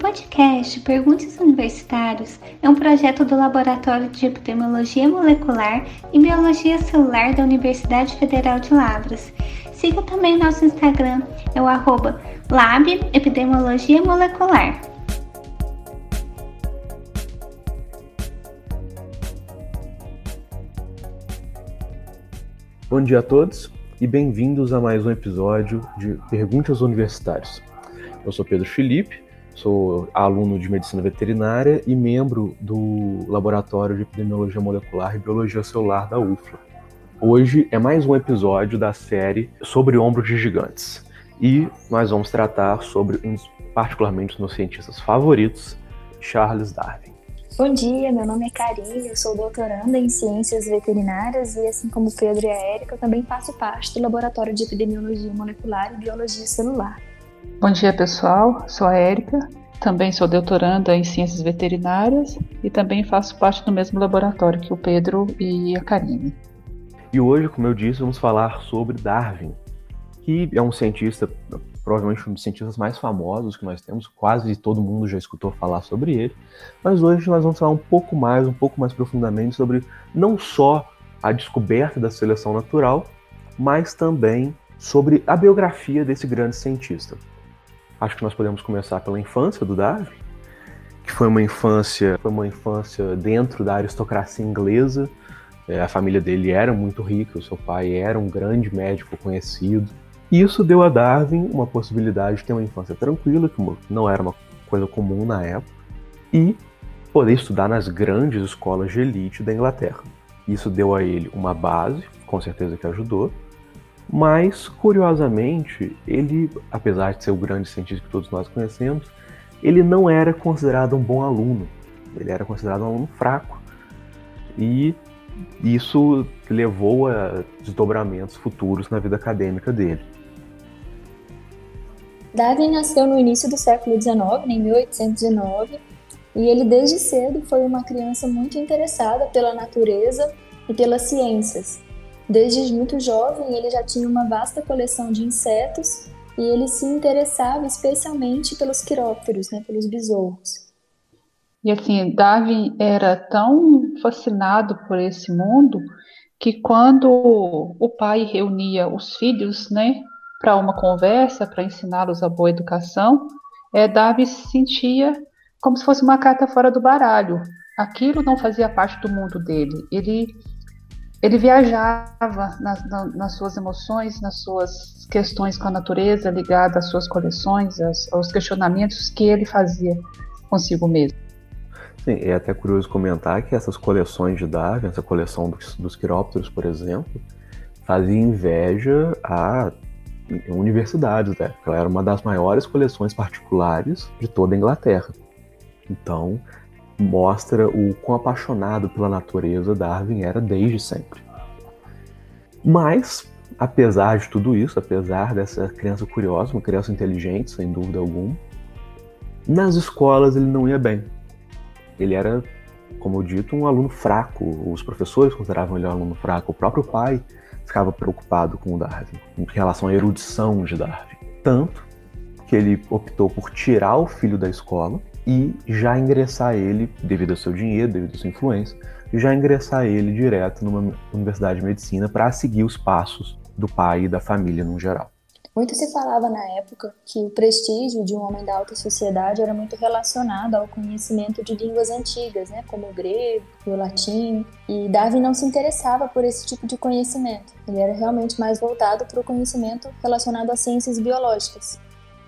podcast Perguntas Universitários é um projeto do Laboratório de Epidemiologia Molecular e Biologia Celular da Universidade Federal de Lavras. Siga também nosso Instagram, é o arroba Lab Epidemiologia Molecular. Bom dia a todos e bem-vindos a mais um episódio de Perguntas Universitários. Eu sou Pedro Felipe, sou aluno de Medicina Veterinária e membro do Laboratório de Epidemiologia Molecular e Biologia Celular da UFLA. Hoje é mais um episódio da série sobre ombros de gigantes e nós vamos tratar sobre um particularmente dos meus cientistas favoritos, Charles Darwin. Bom dia, meu nome é Karine, eu sou doutoranda em Ciências Veterinárias e, assim como o Pedro e a Érica, eu também faço parte do Laboratório de Epidemiologia Molecular e Biologia Celular. Bom dia, pessoal. Sou a Érica, também sou doutoranda em Ciências Veterinárias e também faço parte do mesmo laboratório que o Pedro e a Karine. E hoje, como eu disse, vamos falar sobre Darwin, que é um cientista, provavelmente um dos cientistas mais famosos que nós temos, quase todo mundo já escutou falar sobre ele, mas hoje nós vamos falar um pouco mais, um pouco mais profundamente sobre não só a descoberta da seleção natural, mas também sobre a biografia desse grande cientista. Acho que nós podemos começar pela infância do Darwin, que foi uma infância, foi uma infância dentro da aristocracia inglesa. É, a família dele era muito rica, o seu pai era um grande médico conhecido. E isso deu a Darwin uma possibilidade de ter uma infância tranquila, que não era uma coisa comum na época, e poder estudar nas grandes escolas de elite da Inglaterra. Isso deu a ele uma base, com certeza que ajudou, mas, curiosamente, ele, apesar de ser o grande cientista que todos nós conhecemos, ele não era considerado um bom aluno. Ele era considerado um aluno fraco. E isso levou a desdobramentos futuros na vida acadêmica dele. Darwin nasceu no início do século XIX, em 1819, e ele desde cedo foi uma criança muito interessada pela natureza e pelas ciências. Desde muito jovem, ele já tinha uma vasta coleção de insetos e ele se interessava especialmente pelos quirópteros, né, pelos besouros. E assim, Darwin era tão fascinado por esse mundo que quando o pai reunia os filhos, né, para uma conversa, para ensiná-los a boa educação, é, Darwin se sentia como se fosse uma carta fora do baralho. Aquilo não fazia parte do mundo dele. Ele ele viajava nas, nas, suas emoções, nas suas questões com a natureza, ligada às suas coleções, aos, questionamentos que ele fazia consigo mesmo. Sim, é até curioso comentar que essas coleções de Darwin, essa coleção dos, dos quirópteros, por exemplo, fazia inveja a universidades, né? Ela era uma das maiores coleções particulares de toda a Inglaterra. Então, mostra o quão apaixonado pela natureza Darwin era desde sempre. Mas, apesar de tudo isso, apesar dessa criança curiosa, uma criança inteligente, sem dúvida alguma, nas escolas ele não ia bem. Ele era, como dito, um aluno fraco. Os professores consideravam ele um aluno fraco. O próprio pai ficava preocupado com o Darwin, em relação à erudição de Darwin. Tanto que ele optou por tirar o filho da escola e já ingressar ele, devido ao seu dinheiro, devido à sua influência, já ingressar ele direto numa universidade de medicina para seguir os passos do pai e da família no geral. Muito se falava na época que o prestígio de um homem da alta sociedade era muito relacionado ao conhecimento de línguas antigas, né, como o grego o latim, e Darwin não se interessava por esse tipo de conhecimento. Ele era realmente mais voltado para o conhecimento relacionado às ciências biológicas.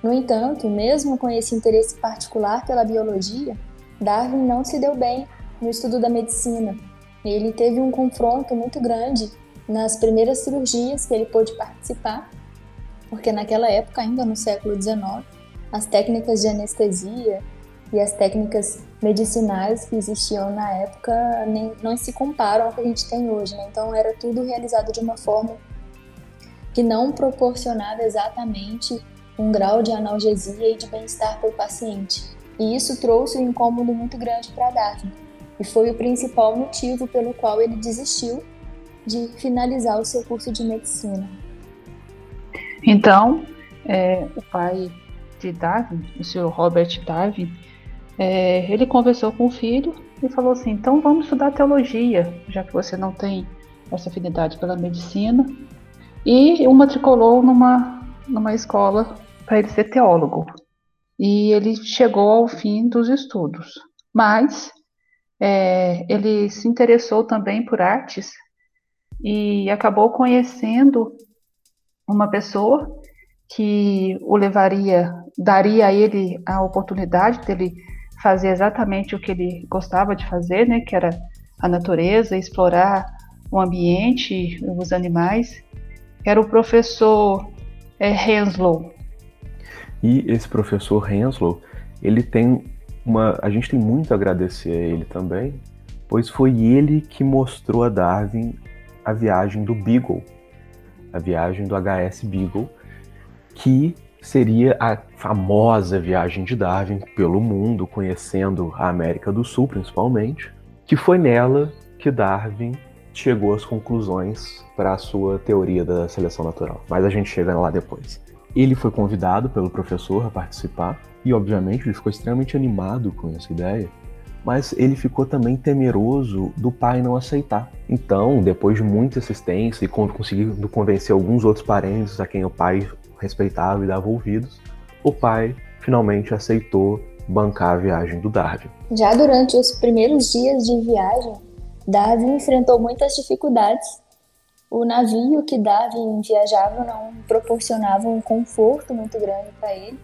No entanto, mesmo com esse interesse particular pela biologia, Darwin não se deu bem no estudo da medicina. Ele teve um confronto muito grande nas primeiras cirurgias que ele pôde participar, porque naquela época, ainda no século XIX, as técnicas de anestesia e as técnicas medicinais que existiam na época nem, não se comparam ao que a gente tem hoje. Né? Então, era tudo realizado de uma forma que não proporcionava exatamente um grau de analgesia e de bem-estar para o paciente. E isso trouxe um incômodo muito grande para Darwin. E foi o principal motivo pelo qual ele desistiu de finalizar o seu curso de medicina. Então, é, o pai de Darwin, o senhor Robert Darwin, é, ele conversou com o filho e falou assim: então vamos estudar teologia, já que você não tem essa afinidade pela medicina. E o matriculou numa, numa escola para ele ser teólogo. E ele chegou ao fim dos estudos. Mas é, ele se interessou também por artes e acabou conhecendo uma pessoa que o levaria, daria a ele a oportunidade dele fazer exatamente o que ele gostava de fazer, né, que era a natureza, explorar o ambiente, os animais. Era o professor é, Henslow. E esse professor Henslow, ele tem uma, a gente tem muito a agradecer a ele também, pois foi ele que mostrou a Darwin a viagem do Beagle, a viagem do HS Beagle, que seria a famosa viagem de Darwin pelo mundo, conhecendo a América do Sul principalmente, que foi nela que Darwin chegou às conclusões para a sua teoria da seleção natural. Mas a gente chega lá depois. Ele foi convidado pelo professor a participar e, obviamente, ele ficou extremamente animado com essa ideia, mas ele ficou também temeroso do pai não aceitar. Então, depois de muita insistência e conseguindo convencer alguns outros parentes a quem o pai respeitava e dava ouvidos, o pai finalmente aceitou bancar a viagem do Darwin. Já durante os primeiros dias de viagem, Darwin enfrentou muitas dificuldades. O navio que Darwin viajava não proporcionava um conforto muito grande para ele.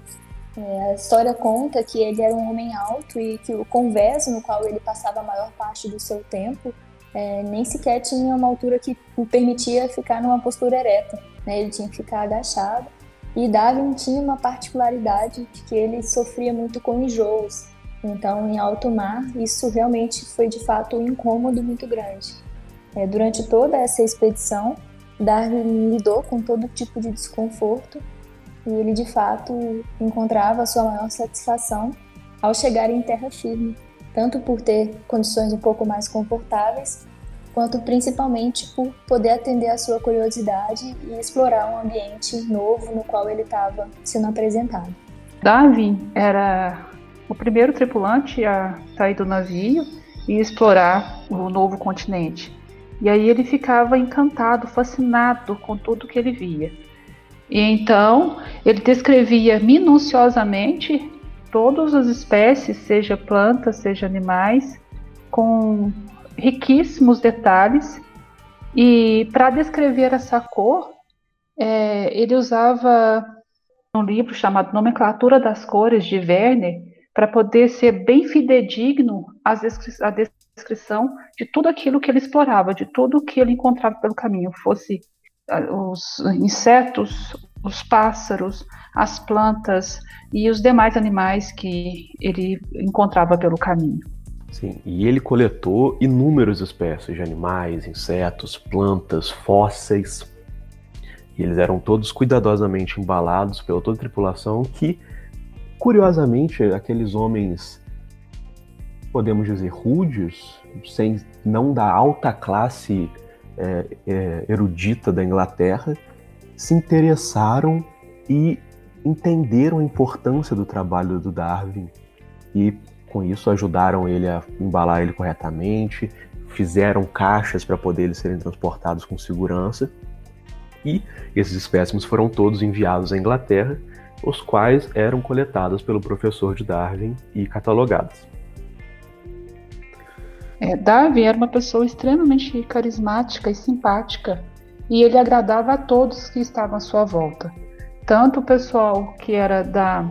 É, a história conta que ele era um homem alto e que o convés no qual ele passava a maior parte do seu tempo é, nem sequer tinha uma altura que o permitia ficar numa postura ereta. Né? Ele tinha que ficar agachado e Darwin tinha uma particularidade de que ele sofria muito com enjoos. Então, em alto mar, isso realmente foi de fato um incômodo muito grande. É, durante toda essa expedição, Darwin lidou com todo tipo de desconforto e ele de fato encontrava sua maior satisfação ao chegar em terra firme, tanto por ter condições um pouco mais confortáveis, quanto principalmente por poder atender a sua curiosidade e explorar um ambiente novo no qual ele estava sendo apresentado. Darwin era o primeiro tripulante a sair do navio e explorar o novo continente. E aí ele ficava encantado, fascinado com tudo que ele via. E então ele descrevia minuciosamente todas as espécies, seja plantas, seja animais, com riquíssimos detalhes. E para descrever essa cor, é, ele usava um livro chamado Nomenclatura das Cores de Werner para poder ser bem fidedigno à descrição de tudo aquilo que ele explorava, de tudo que ele encontrava pelo caminho, fosse os insetos, os pássaros, as plantas e os demais animais que ele encontrava pelo caminho. Sim, e ele coletou inúmeras espécies de animais, insetos, plantas, fósseis. E eles eram todos cuidadosamente embalados pela toda a tripulação que, curiosamente, aqueles homens, podemos dizer, rudes, sem não da alta classe é, é, erudita da Inglaterra, se interessaram e entenderam a importância do trabalho do Darwin e com isso ajudaram ele a embalar ele corretamente, fizeram caixas para poder eles serem transportados com segurança. E esses espécimes foram todos enviados à Inglaterra, os quais eram coletados pelo professor de Darwin e catalogados. É, Darwin era uma pessoa extremamente carismática e simpática, e ele agradava a todos que estavam à sua volta. Tanto o pessoal que era da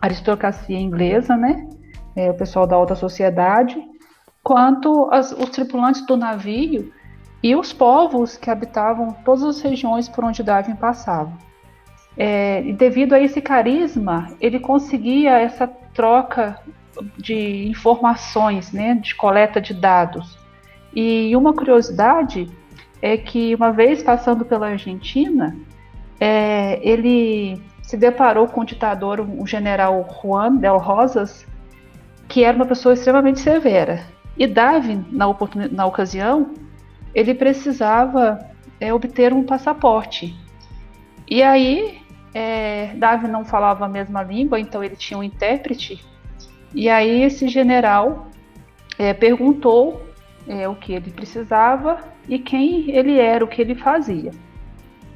aristocracia inglesa, né, é, o pessoal da alta sociedade, quanto as, os tripulantes do navio e os povos que habitavam todas as regiões por onde Darwin passava. É, devido a esse carisma, ele conseguia essa troca de informações, né, de coleta de dados. E uma curiosidade é que uma vez passando pela Argentina, é, ele se deparou com o ditador, o general Juan del Rosas, que era uma pessoa extremamente severa. E Darwin, na, na ocasião, ele precisava é, obter um passaporte. E aí é, Darwin não falava a mesma língua, então ele tinha um intérprete. E aí esse general é, perguntou é, o que ele precisava e quem ele era, o que ele fazia.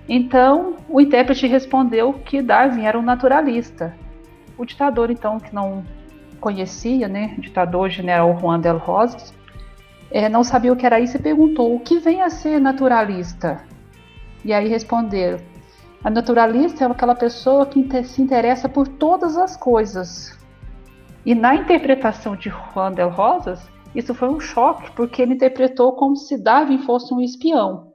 Então o intérprete respondeu que Darwin era um naturalista. O ditador, então, que não conhecia, né, o ditador general Juan del Rosas, é, não sabia o que era isso e perguntou: o que vem a ser naturalista? E aí responderam: a naturalista é aquela pessoa que se interessa por todas as coisas. E na interpretação de Juan del Rosas, isso foi um choque, porque ele interpretou como se Darwin fosse um espião.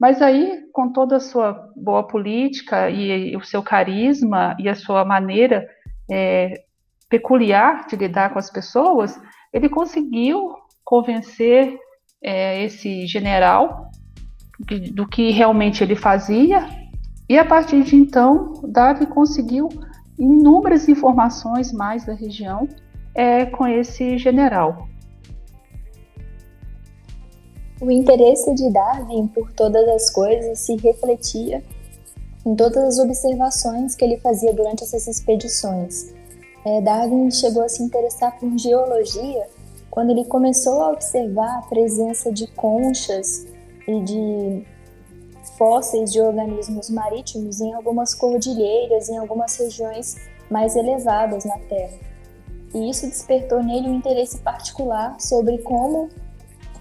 Mas aí, com toda a sua boa política e, o seu carisma e a sua maneira é, peculiar de lidar com as pessoas, ele conseguiu convencer é, esse general do que realmente ele fazia, e a partir de então, Davi conseguiu inúmeras informações mais da região é, com esse general. O interesse de Darwin por todas as coisas se refletia em todas as observações que ele fazia durante essas expedições. É, Darwin chegou a se interessar por geologia quando ele começou a observar a presença de conchas e de fósseis de organismos marítimos em algumas cordilheiras, em algumas regiões mais elevadas na Terra. E isso despertou nele um interesse particular sobre como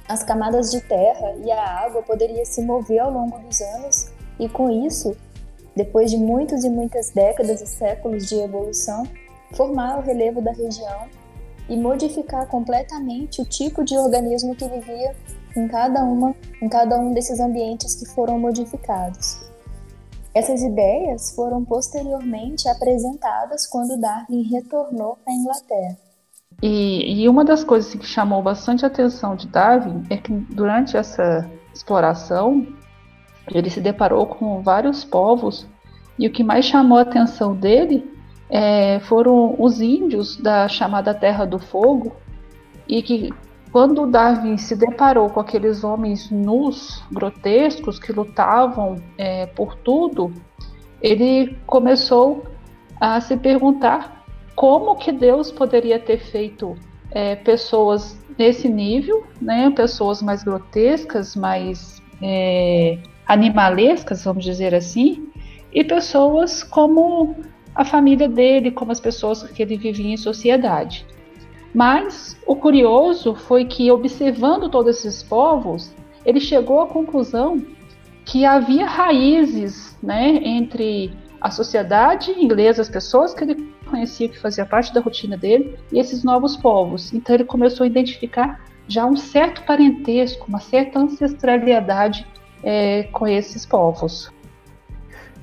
as camadas de terra e a água poderiam se mover ao longo dos anos, e com isso, depois de muitas e muitas décadas e séculos de evolução, formar o relevo da região e modificar completamente o tipo de organismo que vivia em cada uma, em cada um desses ambientes que foram modificados. Essas ideias foram posteriormente apresentadas quando Darwin retornou à Inglaterra. E, e, uma das coisas que chamou bastante a atenção de Darwin é que durante essa exploração ele se deparou com vários povos e o que mais chamou a atenção dele é, foram os índios da chamada Terra do Fogo, e que quando Darwin se deparou com aqueles homens nus, grotescos, que lutavam é, por tudo, ele começou a se perguntar como que Deus poderia ter feito é, pessoas nesse nível, né, pessoas mais grotescas, mais é, animalescas, vamos dizer assim, e pessoas como a família dele, como as pessoas que ele vivia em sociedade. Mas o curioso foi que, observando todos esses povos, ele chegou à conclusão que havia raízes né, entre a sociedade inglesa, as pessoas que ele conhecia, que fazia parte da rotina dele, e esses novos povos. Então ele começou a identificar já um certo parentesco, uma certa ancestralidade é, com esses povos.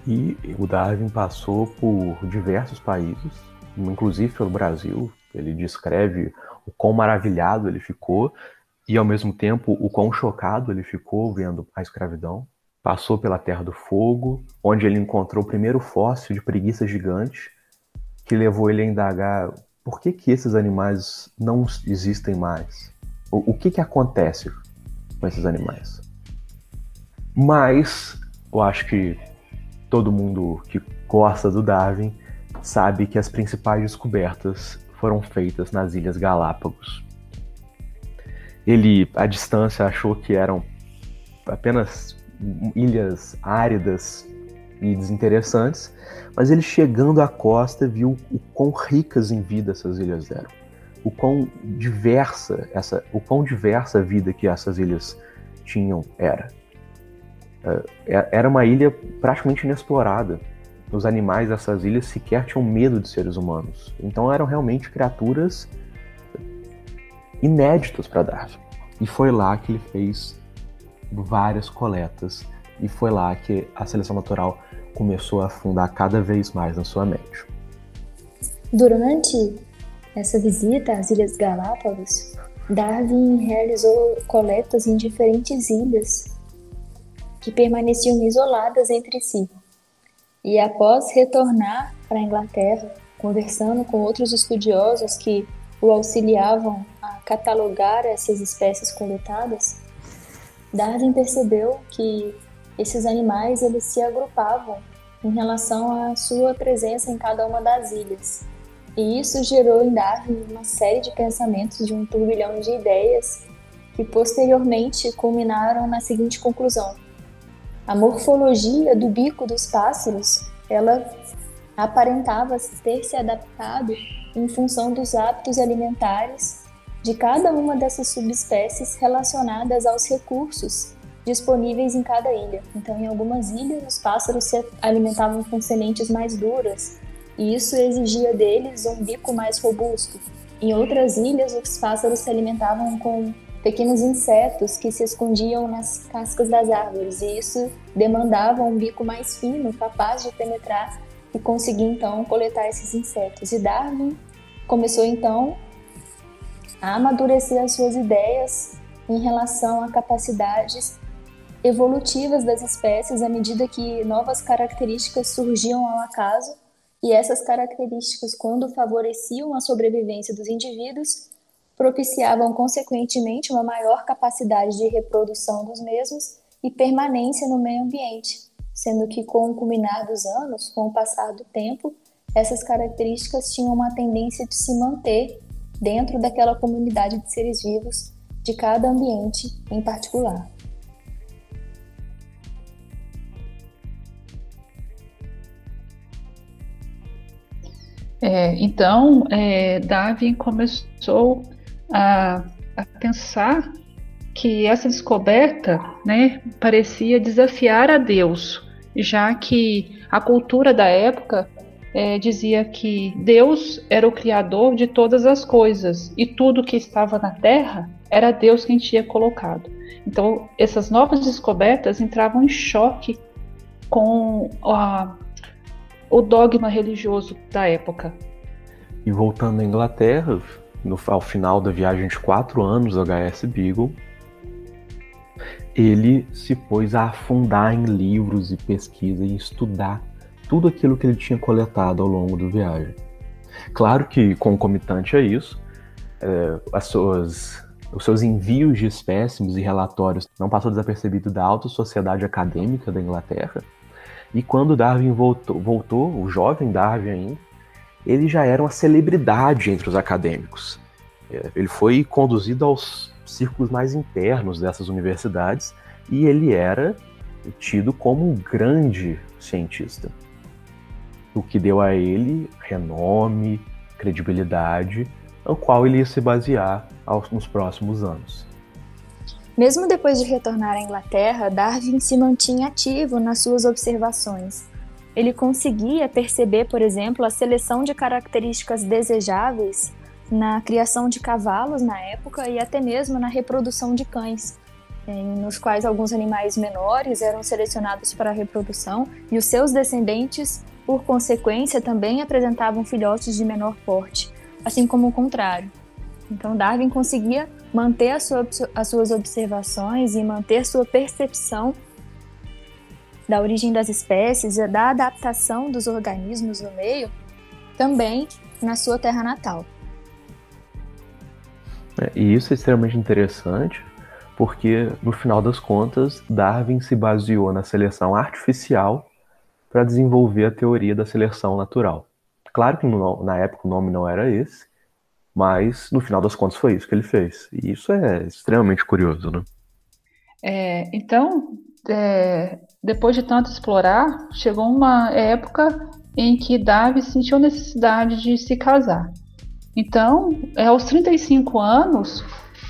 E o Darwin passou por diversos países, inclusive pelo Brasil. Ele descreve o quão maravilhado ele ficou e, ao mesmo tempo, o quão chocado ele ficou vendo a escravidão. Passou pela Terra do Fogo, onde ele encontrou o primeiro fóssil de preguiça gigante, que levou ele a indagar por que, que esses animais não existem mais. O, o que, que acontece com esses animais. Mas eu acho que todo mundo que gosta do Darwin sabe que as principais descobertas foram feitas nas Ilhas Galápagos. Ele, à distância, achou que eram apenas ilhas áridas e desinteressantes, mas ele chegando à costa viu o quão ricas em vida essas ilhas eram, o quão diversa essa, o quão diversa a vida que essas ilhas tinham era. É, era uma ilha praticamente inexplorada. Os animais dessas ilhas sequer tinham medo de seres humanos. Então eram realmente criaturas inéditas para Darwin. E foi lá que ele fez várias coletas e foi lá que a seleção natural começou a afundar cada vez mais na sua mente. Durante essa visita às Ilhas Galápagos, Darwin realizou coletas em diferentes ilhas que permaneciam isoladas entre si. E após retornar para a Inglaterra, conversando com outros estudiosos que o auxiliavam a catalogar essas espécies coletadas, Darwin percebeu que esses animais eles se agrupavam em relação à sua presença em cada uma das ilhas. E isso gerou em Darwin uma série de pensamentos de um turbilhão de ideias que posteriormente culminaram na seguinte conclusão: a morfologia do bico dos pássaros, ela aparentava ter se adaptado em função dos hábitos alimentares de cada uma dessas subespécies relacionadas aos recursos disponíveis em cada ilha. Então, em algumas ilhas, os pássaros se alimentavam com sementes mais duras, e isso exigia deles um bico mais robusto. Em outras ilhas, os pássaros se alimentavam com pequenos insetos que se escondiam nas cascas das árvores, e isso demandava um bico mais fino, capaz de penetrar e conseguir então coletar esses insetos. E Darwin começou então a amadurecer as suas ideias em relação a capacidades evolutivas das espécies à medida que novas características surgiam ao acaso, e essas características, quando favoreciam a sobrevivência dos indivíduos, propiciavam consequentemente uma maior capacidade de reprodução dos mesmos e permanência no meio ambiente, sendo que com o culminar dos anos, com o passar do tempo, essas características tinham uma tendência de se manter dentro daquela comunidade de seres vivos de cada ambiente em particular. É, então, é, Darwin começou a, a, pensar que essa descoberta né, parecia desafiar a Deus, já que a cultura da época é, dizia que Deus era o criador de todas as coisas e tudo que estava na Terra era Deus quem tinha colocado. Então, essas novas descobertas entravam em choque com a, o dogma religioso da época. E voltando à Inglaterra, no, ao final da viagem de quatro anos HS Beagle, ele se pôs a afundar em livros e pesquisa e estudar tudo aquilo que ele tinha coletado ao longo da viagem. Claro que, concomitante a isso, é, as suas, os seus envios de espécimes e relatórios não passou desapercebido da alta sociedade acadêmica da Inglaterra, e quando Darwin voltou, voltou, o jovem Darwin ainda, ele já era uma celebridade entre os acadêmicos. É, ele foi conduzido aos círculos mais internos dessas universidades e ele era tido como um grande cientista, o que deu a ele renome, credibilidade, no qual ele ia se basear nos próximos anos. Mesmo depois de retornar à Inglaterra, Darwin se mantinha ativo nas suas observações. Ele conseguia perceber, por exemplo, a seleção de características desejáveis na criação de cavalos na época e até mesmo na reprodução de cães, nos quais alguns animais menores eram selecionados para a reprodução e os seus descendentes, por consequência, também apresentavam filhotes de menor porte, assim como o contrário. Então, Darwin conseguia manter sua, as suas observações e manter sua percepção da origem das espécies e da adaptação dos organismos no meio também na sua terra natal. É, e isso é extremamente interessante porque, no final das contas, Darwin se baseou na seleção artificial para desenvolver a teoria da seleção natural. Claro que no, na época o nome não era esse, mas no final das contas foi isso que ele fez. E isso é extremamente curioso, né? É, então, é, depois de tanto explorar, chegou uma época em que Darwin sentiu necessidade de se casar. Então, é, aos 35 anos,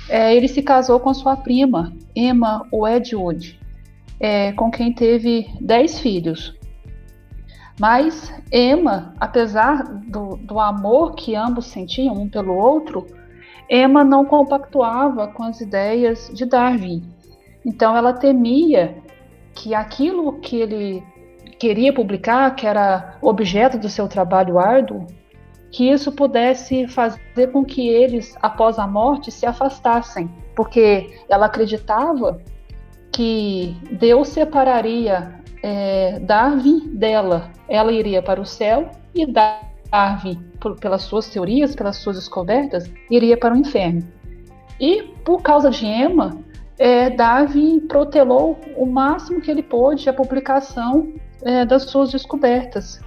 é, ele se casou com sua prima, Emma Wedgwood, é, com quem teve 10 filhos. Mas Emma, apesar do, do amor que ambos sentiam um pelo outro, Emma não compactuava com as ideias de Darwin. Então ela temia que aquilo que ele queria publicar, que era objeto do seu trabalho árduo, que isso pudesse fazer com que eles, após a morte, se afastassem, porque ela acreditava que Deus separaria é, Darwin dela. Ela iria para o céu e Darwin, por, pelas suas teorias, pelas suas descobertas, iria para o inferno. E por causa de Emma, é, protelou o máximo que ele pôde a publicação é, das suas descobertas.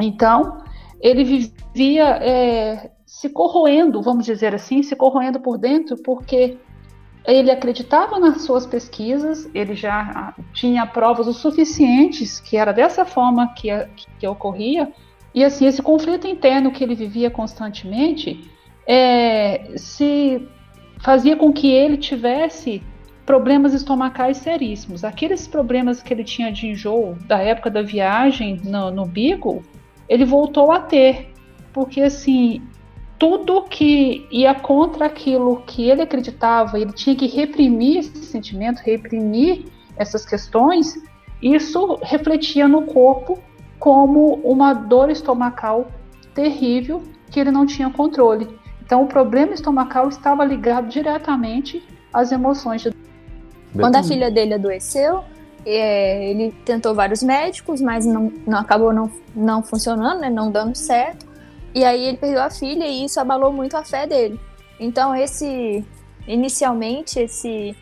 Então, ele vivia é, se corroendo, vamos dizer assim, se corroendo por dentro, porque ele acreditava nas suas pesquisas, ele já tinha provas o suficientes que era dessa forma que, que ocorria, e assim, esse conflito interno que ele vivia constantemente é, se fazia com que ele tivesse problemas estomacais seríssimos. Aqueles problemas que ele tinha de enjoo da época da viagem no, no Beagle, ele voltou a ter, porque assim, tudo que ia contra aquilo que ele acreditava, ele tinha que reprimir esse sentimento, reprimir essas questões, isso refletia no corpo como uma dor estomacal terrível que ele não tinha controle. Então, o problema estomacal estava ligado diretamente às emoções. De... Quando a filha dele adoeceu, é, ele tentou vários médicos, mas não, não acabou não, não funcionando, né, não dando certo. E aí ele perdeu a filha e isso abalou muito a fé dele. Então, esse inicialmente esse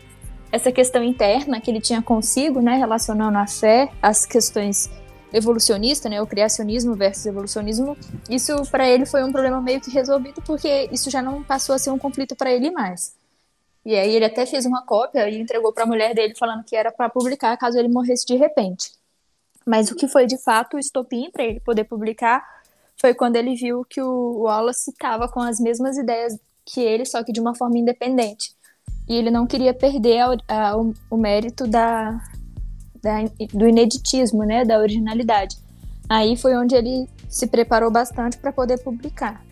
essa questão interna que ele tinha consigo, né, relacionando a fé às questões evolucionista, né, o criacionismo versus evolucionismo, isso para ele foi um problema meio que resolvido porque isso já não passou a ser um conflito para ele mais. E aí ele até fez uma cópia e entregou para a mulher dele falando que era para publicar caso ele morresse de repente. Mas o que foi de fato o estopim para ele poder publicar foi quando ele viu que o Wallace estava com as mesmas ideias que ele, só que de uma forma independente. E ele não queria perder a, a, o, o, mérito da, da, do ineditismo, né, da originalidade. Aí foi onde ele se preparou bastante para poder publicar.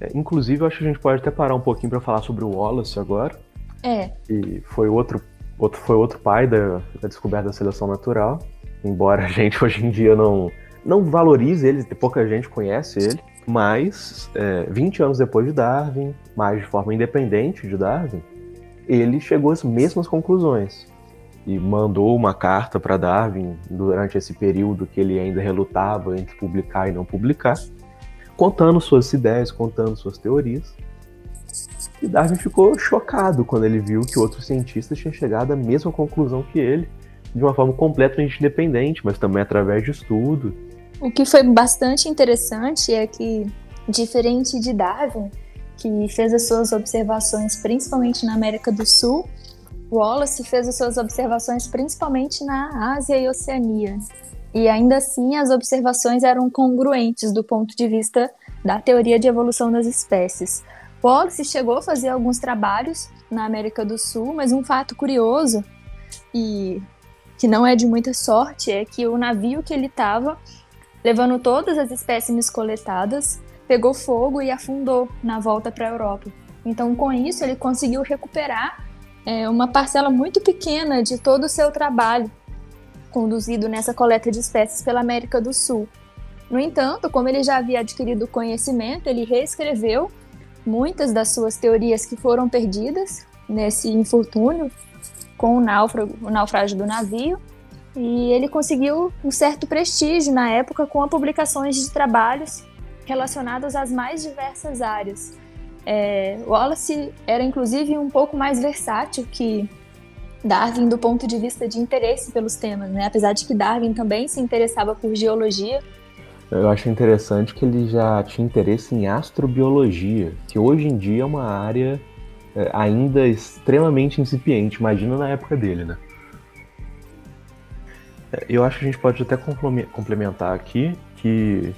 É, inclusive, eu acho que a gente pode até parar um pouquinho para falar sobre o Wallace agora. É. E foi outro, outro, foi outro pai da, da descoberta da seleção natural. Embora a gente hoje em dia não, não valorize ele, pouca gente conhece ele. Mas, é, 20 anos depois de Darwin, mais de forma independente de Darwin, ele chegou às mesmas conclusões e mandou uma carta para Darwin durante esse período que ele ainda relutava entre publicar e não publicar, contando suas ideias, contando suas teorias. E Darwin ficou chocado quando ele viu que outros cientistas tinham chegado à mesma conclusão que ele, de uma forma completamente independente, mas também através de estudo. O que foi bastante interessante é que, diferente de Darwin, que fez as suas observações principalmente na América do Sul, Wallace fez as suas observações principalmente na Ásia e Oceania. E ainda assim, as observações eram congruentes do ponto de vista da teoria de evolução das espécies. Wallace chegou a fazer alguns trabalhos na América do Sul, mas um fato curioso e que não é de muita sorte é que o navio que ele estava levando todas as espécimes coletadas pegou fogo e afundou na volta para a Europa. Então, com isso, ele conseguiu recuperar é, uma parcela muito pequena de todo o seu trabalho conduzido nessa coleta de espécies pela América do Sul. No entanto, como ele já havia adquirido conhecimento, ele reescreveu muitas das suas teorias que foram perdidas nesse infortúnio com o náufrago, o naufrágio do navio, e ele conseguiu um certo prestígio na época com a publicações de trabalhos relacionados às mais diversas áreas, é, Wallace era inclusive um pouco mais versátil que Darwin do ponto de vista de interesse pelos temas, né? Apesar de que Darwin também se interessava por geologia. Eu acho interessante que ele já tinha interesse em astrobiologia, que hoje em dia é uma área é, ainda extremamente incipiente. Imagina na época dele, né? É, eu acho que a gente pode até complementar aqui que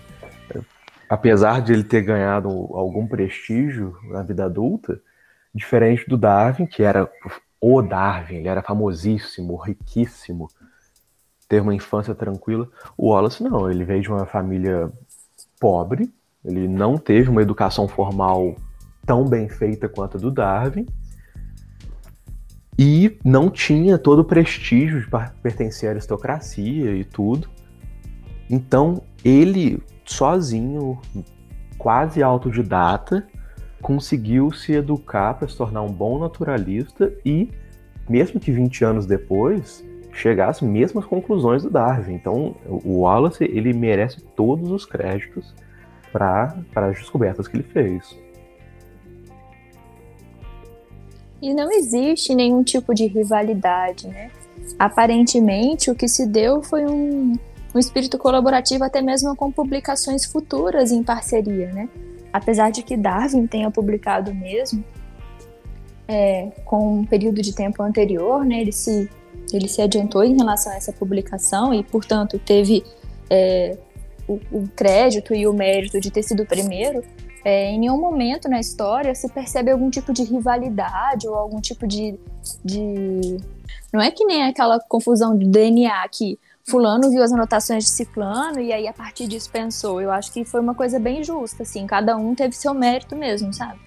apesar de ele ter ganhado algum prestígio na vida adulta, diferente do Darwin, que era o Darwin, ele era famosíssimo, riquíssimo, ter uma infância tranquila. O Wallace não, ele veio de uma família pobre, ele não teve uma educação formal tão bem feita quanto a do Darwin e não tinha todo o prestígio de pertencer à aristocracia e tudo. Então, ele sozinho, quase autodidata, conseguiu se educar para se tornar um bom naturalista e, mesmo que 20 anos depois, chegar às mesmas conclusões do Darwin. Então, o Wallace ele merece todos os créditos para as descobertas que ele fez. E não existe nenhum tipo de rivalidade, né? aparentemente o que se deu foi um, um espírito colaborativo até mesmo com publicações futuras em parceria, né? Apesar de que Darwin tenha publicado mesmo é, com um período de tempo anterior, né? Ele se ele se adiantou em relação a essa publicação e, portanto, teve é, o, o, crédito e o mérito de ter sido o primeiro. É, em nenhum momento na história se percebe algum tipo de rivalidade ou algum tipo de, de... Não é que nem aquela confusão de DNA que fulano viu as anotações de ciclano e aí a partir disso pensou. Eu acho que foi uma coisa bem justa, assim, cada um teve seu mérito mesmo, sabe?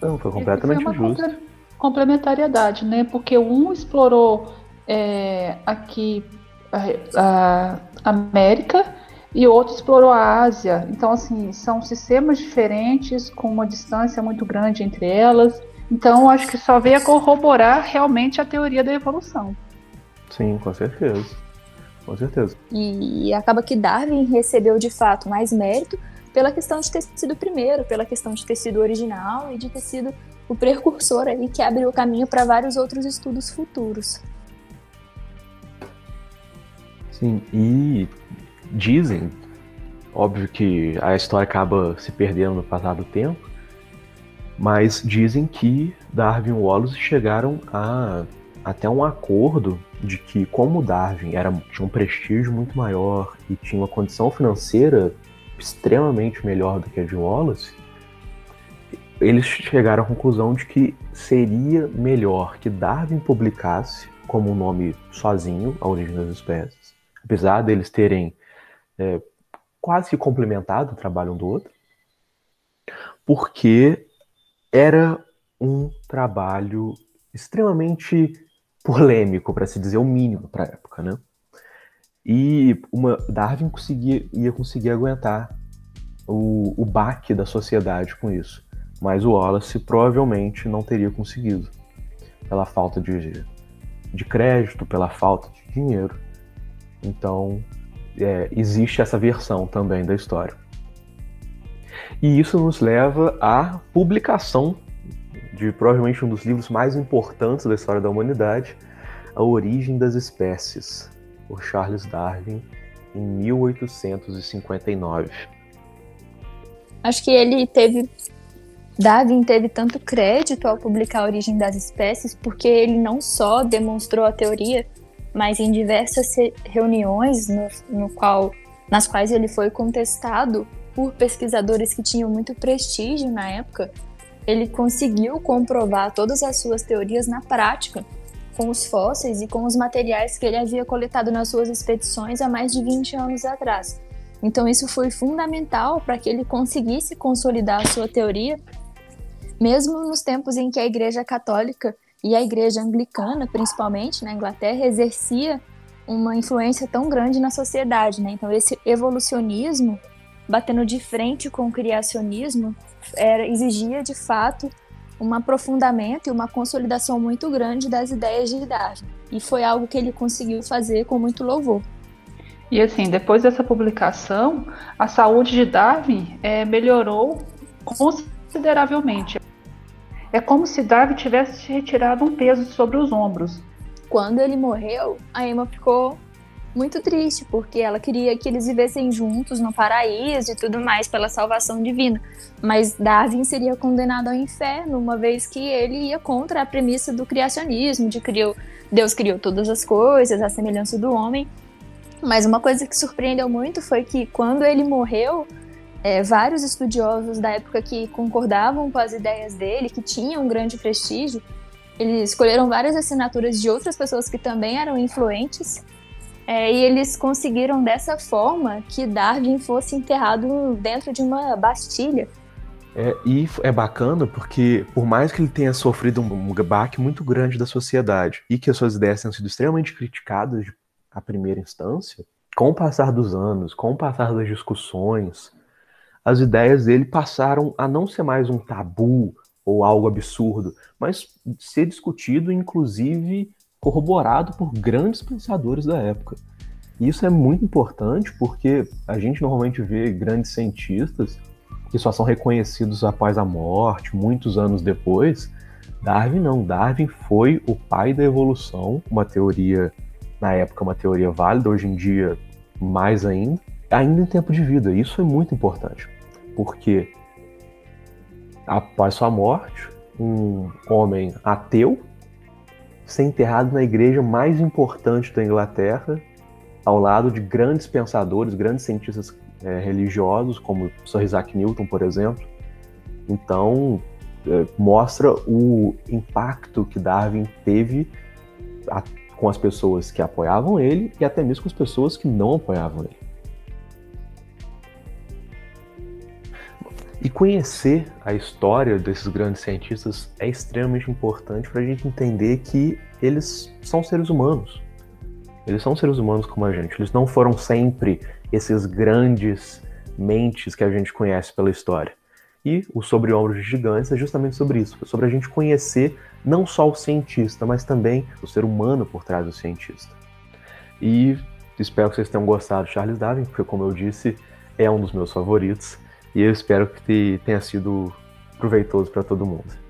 Não, foi completamente foi justo. Complementariedade, né? Porque um explorou é, aqui a, a América e outro explorou a Ásia. Então, assim, são sistemas diferentes, com uma distância muito grande entre elas. Então, acho que só veio a corroborar realmente a teoria da evolução. Sim, com certeza. Com certeza. E, e acaba que Darwin recebeu de fato mais mérito pela questão de ter sido o primeiro, pela questão de ter sido original e de ter sido o precursor aí que abriu o caminho para vários outros estudos futuros. Sim, e dizem, óbvio que a história acaba se perdendo no passar do tempo, mas dizem que Darwin e Wallace chegaram a até um acordo de que como Darwin era, tinha um prestígio muito maior e tinha uma condição financeira extremamente melhor do que a de Wallace, eles chegaram à conclusão de que seria melhor que Darwin publicasse como um nome sozinho a origem das espécies apesar deles terem é, quase complementado o trabalho um do outro, porque era um trabalho extremamente polêmico, para se dizer o mínimo para a época, né? E uma, Darwin conseguia, ia conseguir aguentar o, o baque da sociedade com isso, mas o Wallace provavelmente não teria conseguido, pela falta de, de crédito, pela falta de dinheiro. Então, é, existe essa versão também da história. E isso nos leva à publicação de provavelmente um dos livros mais importantes da história da humanidade, A Origem das Espécies, por Charles Darwin, em 1859. Acho que ele teve. Darwin teve tanto crédito ao publicar A Origem das Espécies, porque ele não só demonstrou a teoria, mas em diversas reuniões no, no qual, nas quais ele foi contestado por pesquisadores que tinham muito prestígio na época, ele conseguiu comprovar todas as suas teorias na prática, com os fósseis e com os materiais que ele havia coletado nas suas expedições há mais de 20 anos atrás. Então, isso foi fundamental para que ele conseguisse consolidar a sua teoria, mesmo nos tempos em que a Igreja Católica e a igreja anglicana, principalmente na Inglaterra, exercia uma influência tão grande na sociedade, né? Então esse evolucionismo batendo de frente com o criacionismo era exigia de fato um aprofundamento e uma consolidação muito grande das ideias de Darwin. E foi algo que ele conseguiu fazer com muito louvor. E assim, depois dessa publicação, a saúde de Darwin é, melhorou consideravelmente. É como se Darwin tivesse retirado um peso sobre os ombros. Quando ele morreu, a Emma ficou muito triste, porque ela queria que eles vivessem juntos no paraíso e tudo mais pela salvação divina. Mas Darwin seria condenado ao inferno, uma vez que ele ia contra a premissa do criacionismo, de que Deus criou todas as coisas, a semelhança do homem. Mas uma coisa que surpreendeu muito foi que quando ele morreu, é, vários estudiosos da época que concordavam com as ideias dele, que tinham um grande prestígio, eles escolheram várias assinaturas de outras pessoas que também eram influentes, é, e eles conseguiram dessa forma que Darwin fosse enterrado dentro de uma bastilha. É, e é bacana porque, por mais que ele tenha sofrido um, um baque muito grande da sociedade e que as suas ideias tenham sido extremamente criticadas à primeira instância, com o passar dos anos, com o passar das discussões, as ideias dele passaram a não ser mais um tabu ou algo absurdo, mas ser discutido, inclusive corroborado por grandes pensadores da época. E isso é muito importante porque a gente normalmente vê grandes cientistas que só são reconhecidos após a morte, muitos anos depois, Darwin não, Darwin foi o pai da evolução, uma teoria, na época, uma teoria válida, hoje em dia, mais ainda, ainda em tempo de vida. Isso é muito importante, porque após sua morte, um homem ateu ser enterrado na igreja mais importante da Inglaterra, ao lado de grandes pensadores, grandes cientistas é, religiosos, como Sir Isaac Newton, por exemplo. Então, é, mostra o impacto que Darwin teve a, com as pessoas que apoiavam ele e até mesmo com as pessoas que não apoiavam ele. E conhecer a história desses grandes cientistas é extremamente importante para a gente entender que eles são seres humanos. Eles são seres humanos como a gente. Eles não foram sempre esses grandes mentes que a gente conhece pela história. E o Sobre Ombros de Gigantes é justamente sobre isso, sobre a gente conhecer não só o cientista, mas também o ser humano por trás do cientista. E espero que vocês tenham gostado de Charles Darwin, porque, como eu disse, é um dos meus favoritos. E eu espero que tenha sido proveitoso para todo mundo.